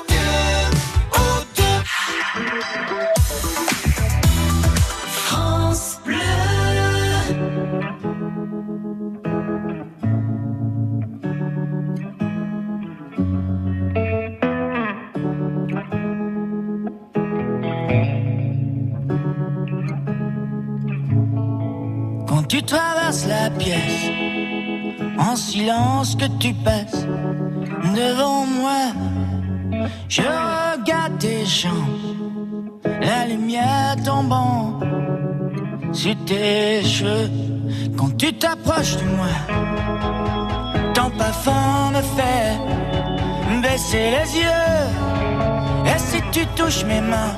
tu traverses la pièce, en silence que tu passes devant moi. Je regarde tes jambes, la lumière tombant sur tes cheveux. Quand tu t'approches de moi, ton parfum me fait baisser les yeux. Et si tu touches mes mains,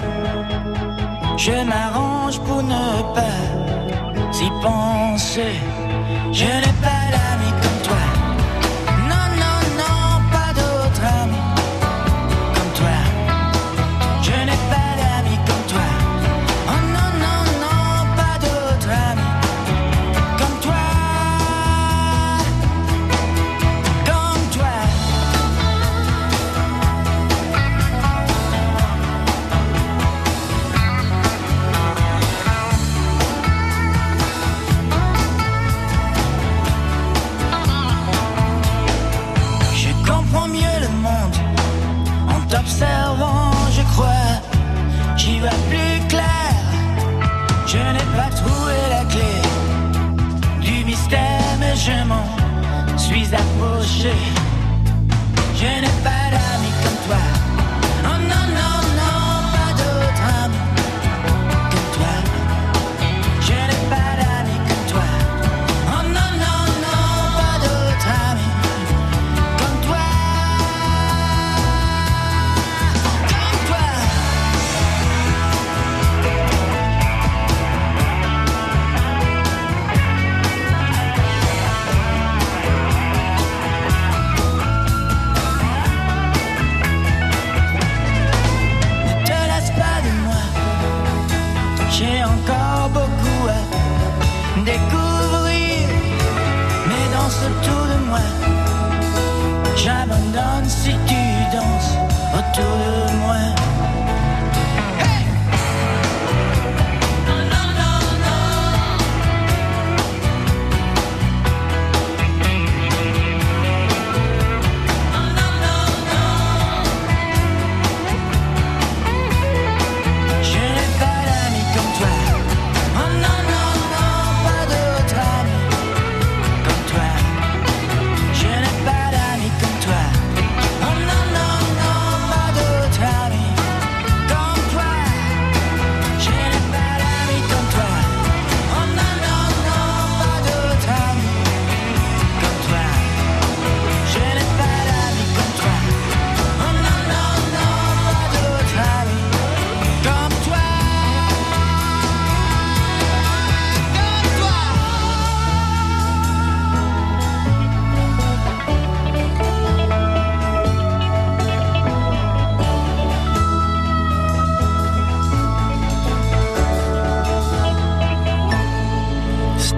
je m'arrange pour ne pas y penser. Je n'ai pas d'ami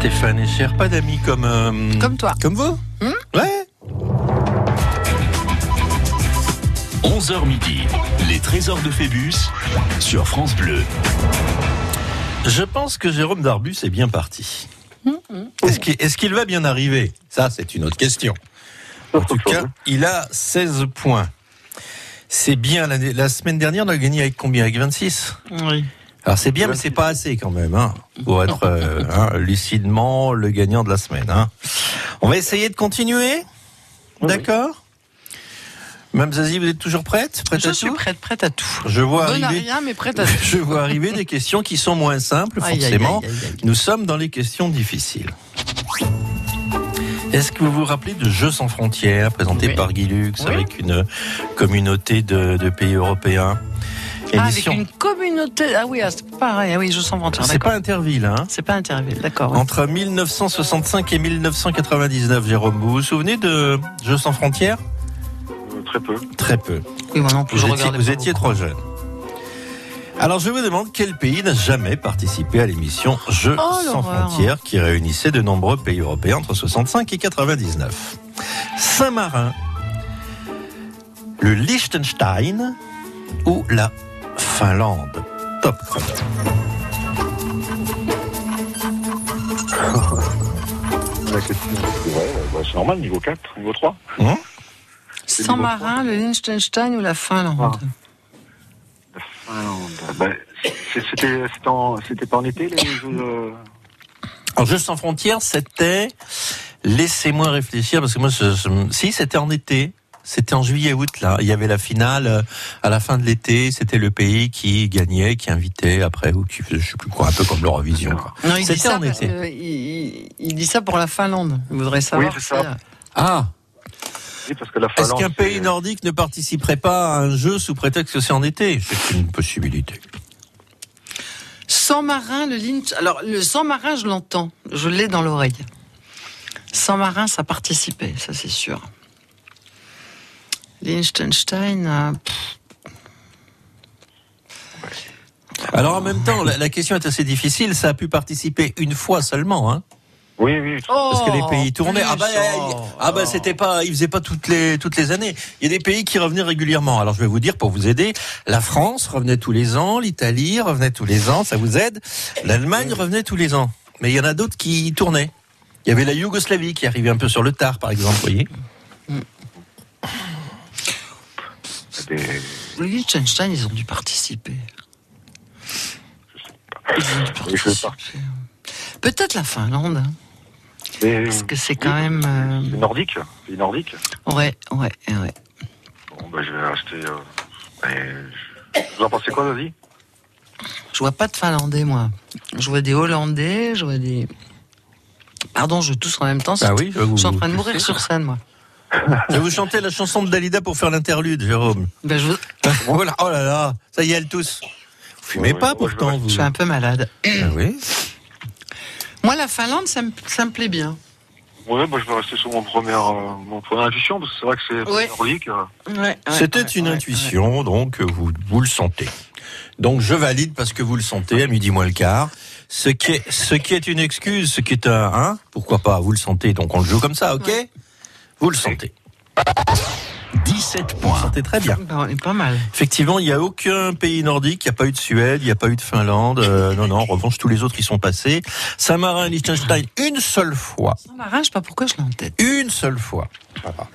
Stéphane et Cher, pas d'amis comme. euh, Comme toi. Comme vous Ouais. 11h midi, les trésors de Phébus sur France Bleu. Je pense que Jérôme Darbus est bien parti. Est-ce qu'il est-ce qu'il va bien arriver? Ça, c'est une autre question. En tout cas, il a 16 points. C'est bien. La, la semaine dernière, on a gagné avec combien? Avec 26 Oui. Alors c'est bien, mais c'est pas assez quand même, hein, pour être euh, hein, lucidement le gagnant de la semaine. hein. On va essayer de continuer, d'accord? Mme Zazie, vous êtes toujours prête? Prête Je à suis tout? prête, prête à tout. Je vois Bonne à arriver. rien, mais prête à tout. Je vois arriver des questions qui sont moins simples, Aïe, aïe, forcément. aïe, aïe, aïe. Nous sommes dans les questions difficiles. Est-ce que vous vous rappelez de Jeux sans frontières, présenté Oui. par Guy Lux, Oui. avec une communauté de, de pays européens? Ah, avec une communauté. Ah oui, ah, c'est pareil. Ah oui, je sens mentir. C'est pas Interville, hein C'est pas Interville, d'accord. oui. Entre 1965 et 1999, Jérôme, vous vous souvenez de Jeux sans frontières Euh, Très peu. Très peu. Oui, moi non plus, Vous je étiez, vous étiez trop jeune. Alors je vous demande quel pays n'a jamais participé à l'émission Jeux Oh, sans frontières qui réunissait de nombreux pays européens entre 65 et 99. Saint-Marin, le Liechtenstein ou la Finlande. Top. La ouais, bah, c'est normal, niveau 4, niveau 3. Hein Saint-Marin, le Liechtenstein ou la Finlande Finlande. Bah, c'était c'était pas en été les jeux euh, Alors, Jeux sans frontières, c'était. Laissez-moi réfléchir, parce que moi, je- je- si, c'était en été. C'était en juillet-août, là. Il y avait la finale euh, à la fin de l'été. C'était le pays qui gagnait, qui invitait après, ou qui faisait, je sais plus quoi, un peu comme l'Eurovision, quoi. Non, il dit C'était ça en parce été. que il, dit ça pour la Finlande. Il voudrait savoir. c'est si, ça. euh, Ah! Oui, parce que la Est-ce qu'un pays nordique ne participerait pas à un jeu sous prétexte que c'est en été? C'est une possibilité. Sans marin, le Lynch. Alors, le sans marin, je l'entends. Je l'ai dans l'oreille. Sans marin, ça participait, ça c'est sûr. Liechtenstein, euh, Alors en même temps, la, la question est assez difficile. Ça a pu participer une fois seulement, hein Oui, oui. Parce que les Oh, pays tournaient. Ah bah, oh, ah bah c'était pas, ils faisaient pas toutes les toutes les années. Il y a des pays qui revenaient régulièrement. Alors je vais vous dire pour vous aider, la France revenait tous les ans, l'Italie revenait tous les ans, ça vous aide. L'Allemagne revenait tous les ans. Mais il y en a d'autres qui tournaient. Il y avait la Yougoslavie qui arrivait un peu sur le tard, par exemple, vous voyez. Des- le Liechtenstein, ils ont dû participer. Participer. Peut-être la Finlande, hein, parce que c'est quand même. euh, C'est nordique. C'est nordique. Ouais, ouais, ouais. Bon, bah, je vais rester. euh, je- Vous en pensez quoi, vas-y? Je vois pas de Finlandais, moi. Je vois des Hollandais, je vois des. Pardon, je tousse en même temps. Ah oui, je suis en train de mourir sur scène, moi. Je vais vous chanter la chanson de Dalida pour faire l'interlude, Jérôme. Ben, je, vous- Voilà. Oh là là, ça y est, elle tous. Vous fumez Ouais, pas ouais, pourtant, je vous. je suis un peu malade. Ah oui. Moi, la Finlande, ça me, ça me plaît bien. Ouais, bah, je vais rester sur mon première, euh, mon première intuition, parce que c'est vrai que c'est Ouais. euh. Ouais, C'était une intuition, donc vous, vous le sentez. Donc je valide parce que vous le sentez à midi moins le quart. Ce qui est, ce qui est une excuse, ce qui est un, hein, pourquoi pas, vous le sentez, donc on le joue comme ça, ok? Vous le sentez. 17 Vous le points. sentez très bien. On est pas mal. Effectivement, il n'y a aucun pays nordique, il n'y a pas eu de Suède, il n'y a pas eu de Finlande. euh, non, non, en revanche, tous les autres, ils sont passés. Saint-Marin, Liechtenstein, une seule fois. Saint-Marin, je sais pas pourquoi je l'ai en tête. Une seule fois. Voilà.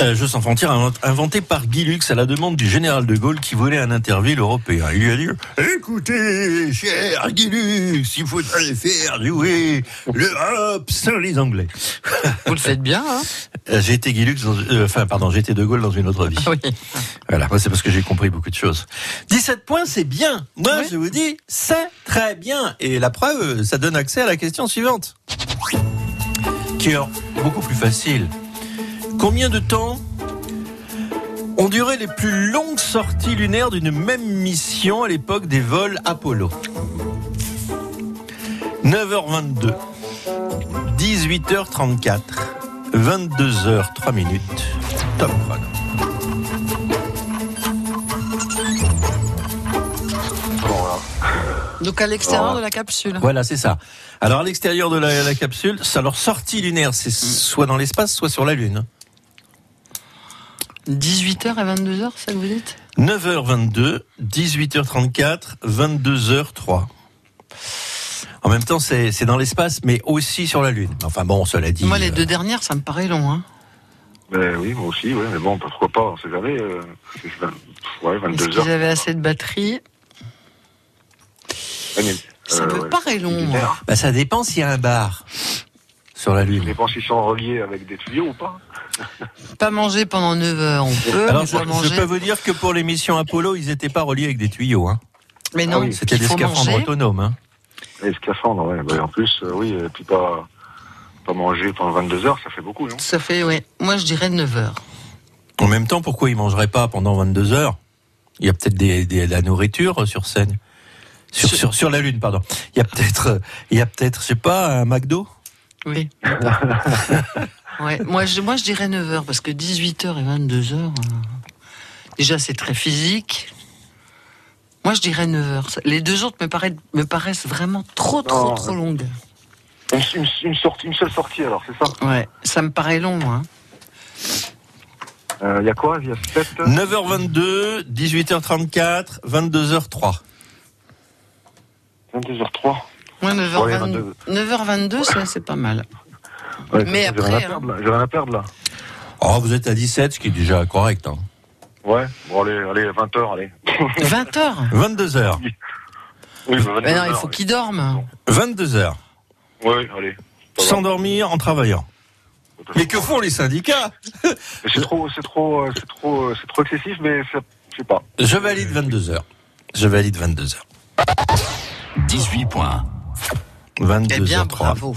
Euh, Jeux sans frontières invent- inventé par Guy Lux à la demande du général de Gaulle qui voulait un interville européen. Il lui a dit Écoutez, cher Guy Lux, il faudrait faire jouer l'Europe sans les Anglais. Vous le faites bien, hein Euh, J'ai été Guy Lux, dans- euh, enfin, pardon, j'ai été de Gaulle dans une autre vie. Oui. Voilà, moi c'est parce que j'ai compris beaucoup de choses. 17 points, c'est bien. Moi, Oui. je vous dis, c'est très bien. Et la preuve, ça donne accès à la question suivante. Qui est beaucoup plus facile. Combien de temps ont duré les plus longues sorties lunaires d'une même mission à l'époque des vols Apollo? 9h22, 18h34, 22h 3 minutes, top chrono. Donc à l'extérieur Voilà. de la capsule. Voilà, c'est ça. Alors à l'extérieur de la, la capsule, ça leur sortie lunaire, c'est soit dans l'espace, soit sur la Lune. 18h et 22h, c'est ça que vous dites 9h22, 18h34, 22h03. En même temps, c'est dans l'espace, mais aussi sur la Lune. Enfin bon, cela dit. Moi, les euh, deux dernières, ça me paraît long. Hein. Ben oui, moi aussi, ouais, mais bon, pourquoi pas, on sait jamais. Euh, ouais, Est-ce 22 qu'ils heures. avaient assez de batterie? Mais, Ça euh, me ouais, paraît long. bah, ça dépend s'il y a un bar sur la Ça Lune. dépend s'ils sont reliés avec des tuyaux ou pas. Pas manger pendant 9 heures, on peut. Alors je, peux vous dire que pour les missions Apollo, ils n'étaient pas reliés avec des tuyaux. Hein. Mais non, Ah oui, C'était des scaphandres manger. autonomes. Hein. Les scaphandres, ouais. Ben, en plus, euh, oui, et puis pas, pas manger pendant 22 heures, ça fait beaucoup, non? Ça fait, ouais. Moi, je dirais 9 heures. En même temps, pourquoi ils mangeraient pas pendant 22 heures? Il y a peut-être des, des- de la nourriture sur scène. Sur, sur, sur la Lune, pardon. Il y a peut-être, il y a peut-être, je sais pas, un McDo? Oui. ouais. Moi, je, moi, je dirais 9 heures parce que 18 heures et 22 heures, euh, déjà, c'est très physique. Moi, je dirais 9 heures. Les deux autres me, paraissent, me paraissent vraiment trop, trop, Non, trop euh, longues. une, une- une sortie, une seule sortie, alors, c'est ça? Ouais, ça me paraît long, moi. Euh, Il y a quoi? Il y a 7 9h22, 18h34, 22h03. 22h03. Ouais, 9h22, Ouais, 22. 9h22 ça, c'est pas mal. Ouais, Mais j'ai après, rien à perdre, là. J'ai rien à perdre, là. Oh, vous êtes à 17, ce qui est déjà correct. Hein. Ouais, bon, allez, allez, 20h, allez. 20h 22h. Oui, bah, 22 Mais non, il faut ouais. qu'ils dorment. 22h. Oui, allez. S'endormir en travaillant. Mais que font les syndicats C'est trop, c'est trop, euh, c'est trop, euh, c'est trop excessif, mais ça- je sais pas. Je valide 22 heures. Je valide 22 heures. 18 points. 22 Eh bien, heures trois. bravo.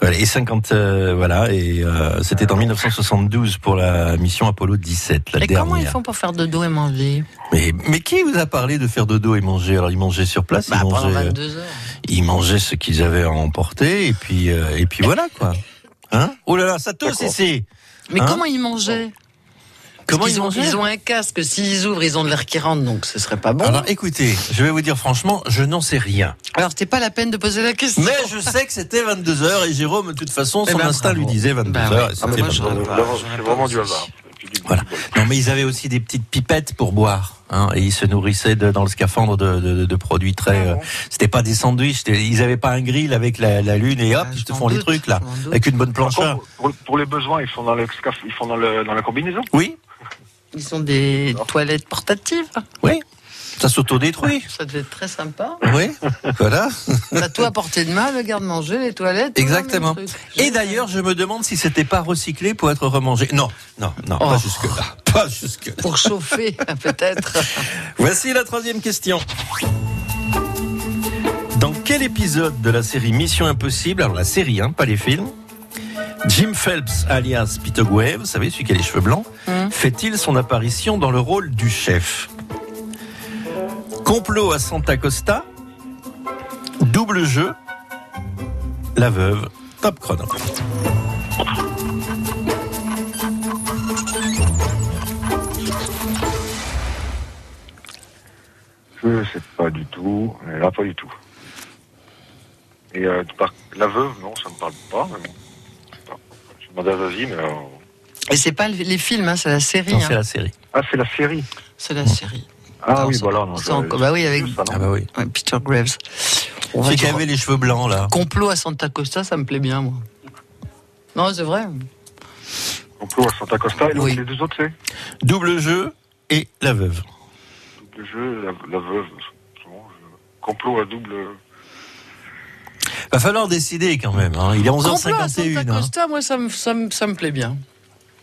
Voilà, et 50, euh, voilà, et euh, c'était en 1972 pour la mission Apollo 17, la Et dernière. comment ils font pour faire dodo et manger? Mais, mais qui vous a parlé de faire dodo et manger? Alors ils mangeaient sur place, Bah, ils pendant mangeaient, 22 heures. ils mangeaient ce qu'ils avaient à emporter, et puis euh, et puis voilà quoi. Hein? Oh là là, ça tousse ici. Mais Hein? comment ils mangeaient? Comment ils ont, ils ont un casque, s'ils ouvrent, ils ont de l'air qui rentre, donc ce serait pas bon. Alors écoutez, je vais vous dire franchement, je n'en sais rien. Alors, c'était pas la peine de poser la question. Mais je sais que c'était 22 heures et Jérôme, de toute façon, Eh son ben, instinct bravo. lui disait 22 Bah heures. ouais. Ah, mais c'était moi, j'aurais 22 pas- heures. D'abord, c'est vraiment du hasard. Voilà. Non, mais ils avaient aussi des petites pipettes pour boire. Hein, et ils se nourrissaient de- dans le scaphandre de, de- de produits très. Ah euh, c'était pas des sandwichs. Ils avaient pas un grill avec la, la lune et hop, Ah, ils te font les trucs là, avec une bonne contre, pour, pour les besoins, ils font dans le scaf, ils font dans le dans la combinaison? Oui, Ils ont des toilettes portatives. oui. Ça s'autodétruit. Ça devait être très sympa. Oui, voilà. T'as tout à portée de main, le garde-manger, les toilettes. le Exactement. Et d'ailleurs, je me demande si c'était pas recyclé pour être remangé. Non, non, non, pas Oh. jusque là. Pas jusque là. Pour chauffer, peut-être. Voici la troisième question. Dans quel épisode de la série Mission Impossible, alors la série, hein, pas les films, Jim Phelps, alias Peter vous savez, celui qui a les cheveux blancs, fait-il son apparition dans le rôle du chef? Complot à Santa Costa, double jeu, la veuve, top chrono. Je sais pas du tout. Mais là, pas du tout. Et euh, par- la veuve, non, ça me parle pas. Mais bon. Mais. euh, Et c'est pas les films, hein, c'est la série. Non, hein. c'est la série. Ah, c'est la série. C'est la série. Ah Non, oui, c'est- voilà. Non, c'est encore- bah oui, avec ça. Ah bah oui. ouais, Peter Graves. On Celui qui avait les cheveux blancs là. Complot à Santa Costa, ça me plaît bien, moi. Non, c'est vrai. Complot à Santa Costa et Oui. les deux autres, c'est Double jeu et la veuve. Le jeu, la, la veuve. Complot à double. Va falloir décider quand même. hein. Il est Complot à 11h51. Santa hein. Costa, moi, ça me, ça, me, ça me plaît bien.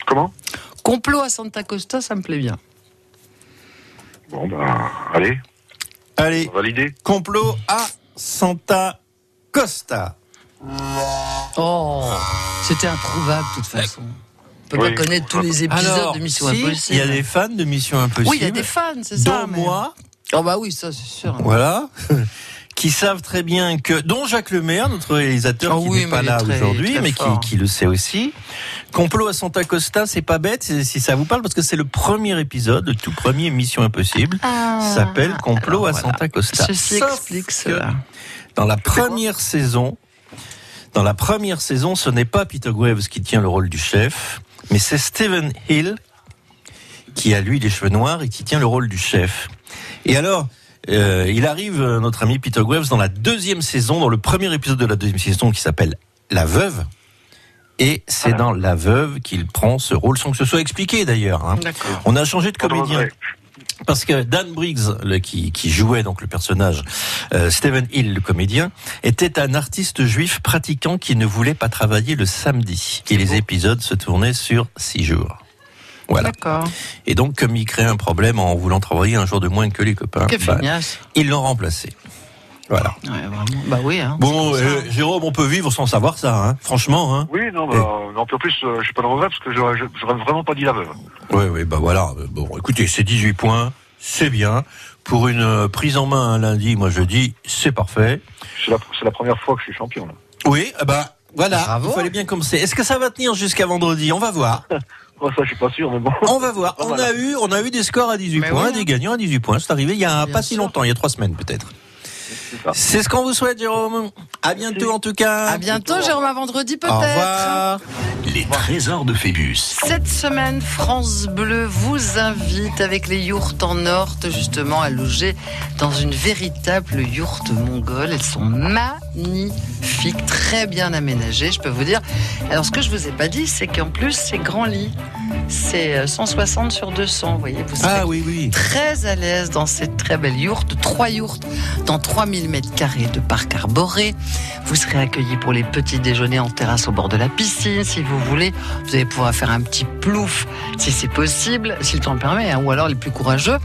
Comment? Complot à Santa Costa, ça me plaît bien. Bon, bah, allez, Allez, validé. complot à Santa Costa. Oh, c'était introuvable, de toute façon. On peut Oui. pas connaître tous les épisodes Alors, de Mission si, Impossible. il y a des fans de Mission Impossible. Oui, il y a des fans, c'est ça. dont mais- moi, Oh bah oui, ça c'est sûr. voilà, qui savent très bien que, dont Jacques Lemaire, notre réalisateur Ah qui oui, n'est pas là aujourd'hui, mais qui, qui le sait aussi. Complot à Santa Costa, c'est pas bête si ça vous parle parce que c'est le premier épisode, le tout premier Mission Impossible, Ah. s'appelle Complot Alors à voilà. Santa Costa. Ceci Sauf explique que cela. Dans la première saison, dans la première saison, ce n'est pas Peter Graves qui tient le rôle du chef, mais c'est Stephen Hill qui a lui les cheveux noirs et qui tient le rôle du chef. Et alors, euh, il arrive, euh, notre ami Peter Graves, dans la deuxième saison, dans le premier épisode de la deuxième saison qui s'appelle La Veuve. Et c'est dans La Veuve qu'il prend ce rôle, sans que ce soit expliqué d'ailleurs. hein. On a changé de comédien. Parce que Dan Briggs, le, qui, qui jouait donc le personnage, euh, Stephen Hill, le comédien, était un artiste juif pratiquant qui ne voulait pas travailler le samedi. Et les épisodes se tournaient sur six jours. Voilà. D'accord. Et donc, comme il créait un problème en voulant travailler un jour de moins que les copains, bah, ils l'ont remplacé. Voilà. Ouais, vraiment. Bah oui, hein. Bon, euh, Jérôme, on peut vivre sans savoir ça, hein. franchement. Hein. Oui, non, bah, non, puis en plus, euh, j'ai pas de regret parce que j'aurais j'aurais vraiment pas dit la veuve. Oui, oui, bah voilà. Bon, écoutez, c'est 18 points, c'est bien. Pour une euh, prise en main un lundi, moi je dis, c'est parfait. C'est la, c'est la première fois que je suis champion, là. Oui, ah bah voilà, Bravo. il fallait bien commencer. Est-ce que ça va tenir jusqu'à vendredi? On va voir. Oh, ça, je suis pas sûr, mais bon. On va voir. On a eu, on a eu des scores à 18 Mais points, oui, des gagnants à 18 points. C'est arrivé il y a Bien pas si longtemps, il y a trois semaines peut-être. C'est ce qu'on vous souhaite, Jérôme. À bientôt en tout cas. À bientôt, Jérôme, à vendredi peut-être. Au revoir. Les trésors de Phébus. Cette semaine, France Bleu vous invite avec les yourtes en Nord justement à loger dans une véritable yourte mongole. Elles sont magnifiques, très bien aménagées, je peux vous dire. Alors ce que je vous ai pas dit, c'est qu'en plus c'est grand lit. c'est euh, 160 sur 200. Vous voyez, vous serez Ah oui, oui. très à l'aise dans cette très belle yourte. Trois yourtes dans 3000 mètres carrés de parc arboré. Vous serez accueillis pour les petits déjeuners en terrasse au bord de la piscine, si vous voulez. Vous allez pouvoir faire un petit plouf, si c'est possible, si le temps le permet, hein, ou alors les plus courageux.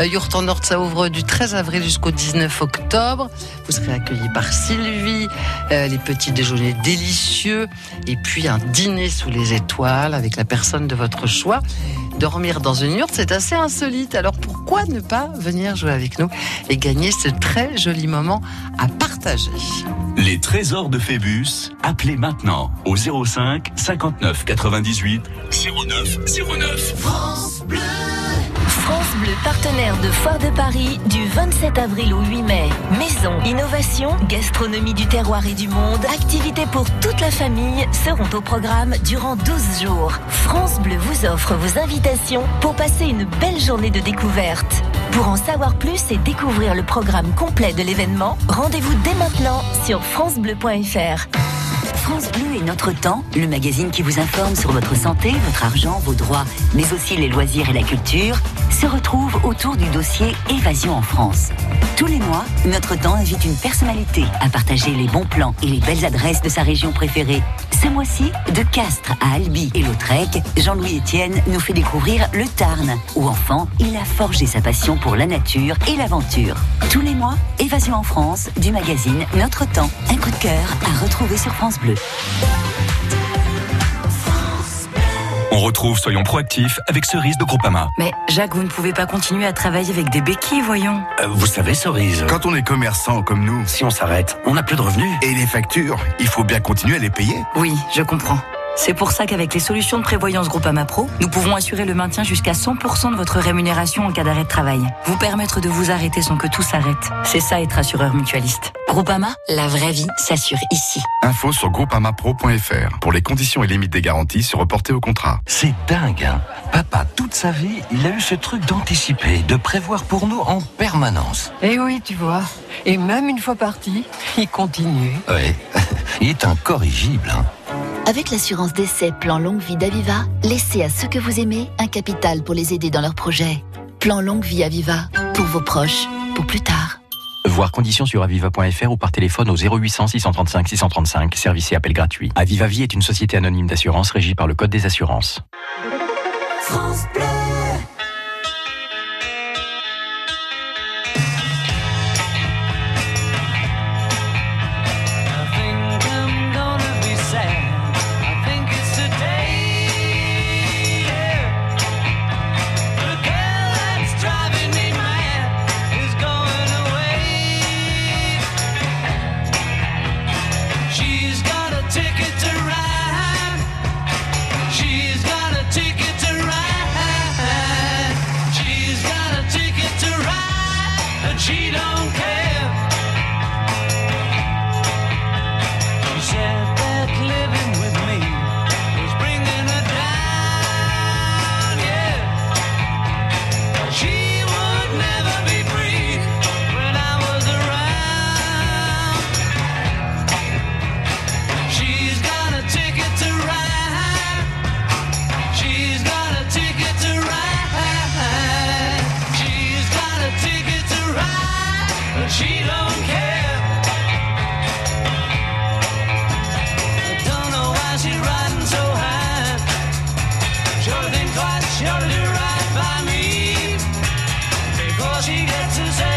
Euh, yourte en Nord, ça ouvre du 13 avril jusqu'au 19 octobre. Vous serez accueillis par Sylvie, euh, les petits déjeuners délicieux, et puis un dîner sous les étoiles avec la personne de votre choix. Dormir dans une yourte, c'est assez insolite. Alors pourquoi ne pas venir jouer avec nous et gagner ce très joli moment à partager Les trésors de Phébus, appelez maintenant au 05 59 98 09 09. France Bleu. France Bleu, partenaire de Foire de Paris du 27 avril au 8 mai. Maison, innovation, gastronomie du terroir et du monde, activités pour toute la famille seront au programme durant 12 jours. France Bleu vous offre vos invitations pour passer une belle journée de découverte. Pour en savoir plus et découvrir le programme complet de l'événement, rendez-vous dès maintenant sur francebleu.fr. France Bleu est notre temps, le magazine qui vous informe sur votre santé, votre argent, vos droits, mais aussi les loisirs et la culture, se retrouve autour du dossier Évasion en France. Tous les mois, notre temps invite une personnalité à partager les bons plans et les belles adresses de sa région préférée. Ce mois-ci, de Castres à Albi et Lautrec, Jean-Louis Etienne nous fait découvrir le Tarn, où enfant, il a forgé sa passion pour la nature et l'aventure. Tous les mois, Évasion en France, du magazine Notre Temps. Un coup de cœur à retrouver sur France Bleu. On retrouve Soyons proactifs avec Cerise de Groupama. Mais Jacques, vous ne pouvez pas continuer à travailler avec des béquilles, voyons. Euh, Vous savez, Cerise, quand on est commerçant comme nous, si on s'arrête, on n'a plus de revenus. Et les factures, il faut bien continuer à les payer. Oui, je comprends. C'est pour ça qu'avec les solutions de prévoyance Groupama Pro, nous pouvons assurer le maintien jusqu'à 100% de votre rémunération en cas d'arrêt de travail. Vous permettre de vous arrêter sans que tout s'arrête. C'est ça être assureur mutualiste. Groupama, la vraie vie s'assure ici. Info sur groupamapro.fr pour les conditions et limites des garanties se reporter au contrat. C'est dingue, hein Papa, toute sa vie, il a eu ce truc d'anticiper, de prévoir pour nous en permanence. Eh oui, tu vois. Et même une fois parti, il continue. Ouais, il est incorrigible, hein Avec l'assurance d'essai Plan Longue Vie d'Aviva, laissez à ceux que vous aimez un capital pour les aider dans leurs projets. Plan Longue Vie Aviva, pour vos proches, pour plus tard. Voir conditions sur aviva.fr ou par téléphone au 0800 635 635, service et appel gratuit. Aviva Vie est une société anonyme d'assurance régie par le Code des assurances. France Bleu. She gets to